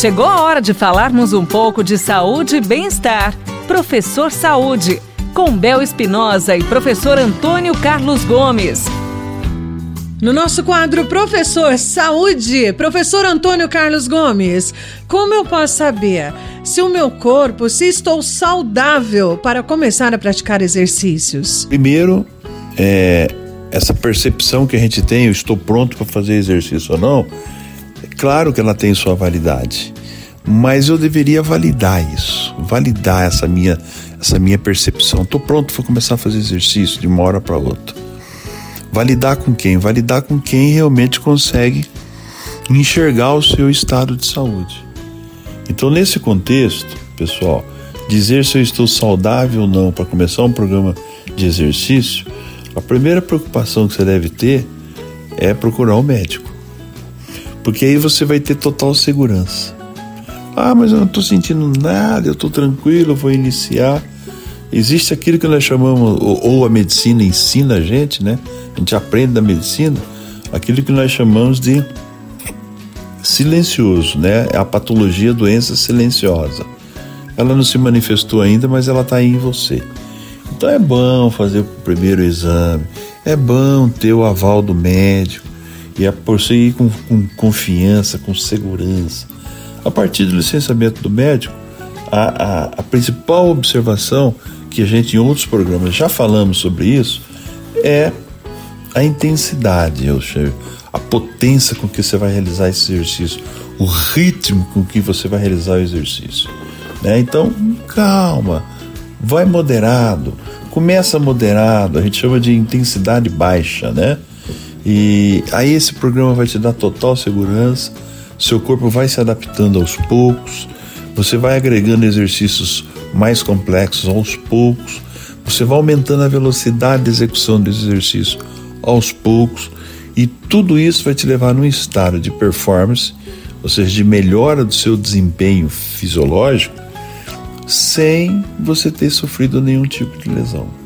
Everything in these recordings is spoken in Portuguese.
Chegou a hora de falarmos um pouco de saúde e bem-estar. Professor Saúde, com Bel Espinosa e professor Antônio Carlos Gomes. No nosso quadro Professor Saúde, professor Antônio Carlos Gomes, como eu posso saber se o meu corpo, se estou saudável para começar a praticar exercícios? Primeiro, é, essa percepção que a gente tem, eu estou pronto para fazer exercício ou não, é claro que ela tem sua validade, mas eu deveria validar isso, validar essa minha, essa minha percepção. Estou pronto para começar a fazer exercício de uma hora para outra. Validar com quem? Validar com quem realmente consegue enxergar o seu estado de saúde. Então, nesse contexto, pessoal, dizer se eu estou saudável ou não para começar um programa de exercício, a primeira preocupação que você deve ter é procurar um médico. Porque aí você vai ter total segurança. Ah, mas eu não estou sentindo nada, eu estou tranquilo, eu vou iniciar. Existe aquilo que nós chamamos, ou, ou a medicina ensina a gente, né? A gente aprende da medicina, aquilo que nós chamamos de silencioso, né? É a patologia doença silenciosa. Ela não se manifestou ainda, mas ela está em você. Então é bom fazer o primeiro exame, é bom ter o aval do médico e a prosseguir com, com confiança, com segurança. A partir do licenciamento do médico, a, a, a principal observação que a gente em outros programas já falamos sobre isso é a intensidade, eu sei, a potência com que você vai realizar esse exercício, o ritmo com que você vai realizar o exercício. Né? Então, calma, vai moderado, começa moderado, a gente chama de intensidade baixa, né? E aí esse programa vai te dar total segurança, seu corpo vai se adaptando aos poucos, você vai agregando exercícios mais complexos aos poucos, você vai aumentando a velocidade de execução desse exercício aos poucos, e tudo isso vai te levar num estado de performance, ou seja, de melhora do seu desempenho fisiológico, sem você ter sofrido nenhum tipo de lesão.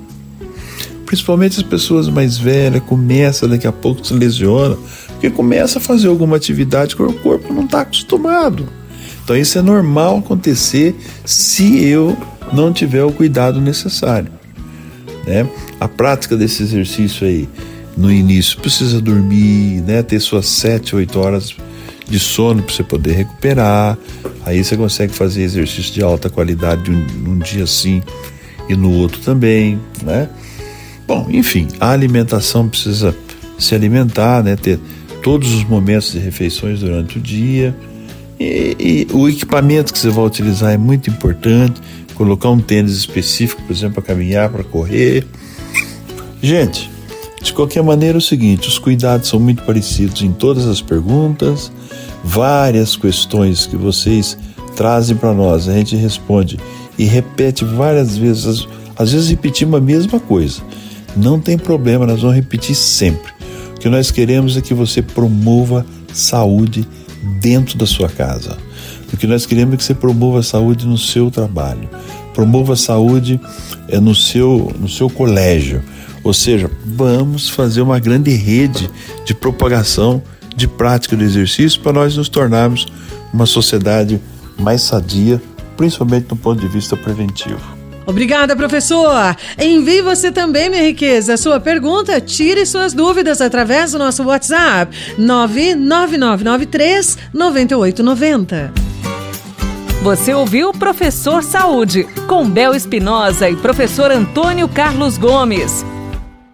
Principalmente as pessoas mais velhas começam daqui a pouco se lesiona, porque começa a fazer alguma atividade que o corpo não está acostumado. Então isso é normal acontecer se eu não tiver o cuidado necessário. Né? A prática desse exercício aí no início precisa dormir, né? ter suas 7, 8 horas de sono para você poder recuperar. Aí você consegue fazer exercício de alta qualidade um, um dia sim e no outro também, né? Bom, enfim, a alimentação precisa se alimentar, né? Ter todos os momentos de refeições durante o dia. E, e o equipamento que você vai utilizar é muito importante. Colocar um tênis específico, por exemplo, para caminhar, para correr. Gente, de qualquer maneira, é o seguinte: os cuidados são muito parecidos em todas as perguntas, várias questões que vocês trazem para nós, a gente responde e repete várias vezes, às vezes repetimos a mesma coisa. Não tem problema, nós vamos repetir sempre. O que nós queremos é que você promova saúde dentro da sua casa. O que nós queremos é que você promova saúde no seu trabalho, promova saúde é, no, seu, no seu colégio ou seja, vamos fazer uma grande rede de propagação de prática do exercício para nós nos tornarmos uma sociedade mais sadia, principalmente do ponto de vista preventivo. Obrigada, professor. Envie você também, minha riqueza, sua pergunta, tire suas dúvidas através do nosso WhatsApp 99993 9890. Você ouviu Professor Saúde, com Bel Espinosa e professor Antônio Carlos Gomes.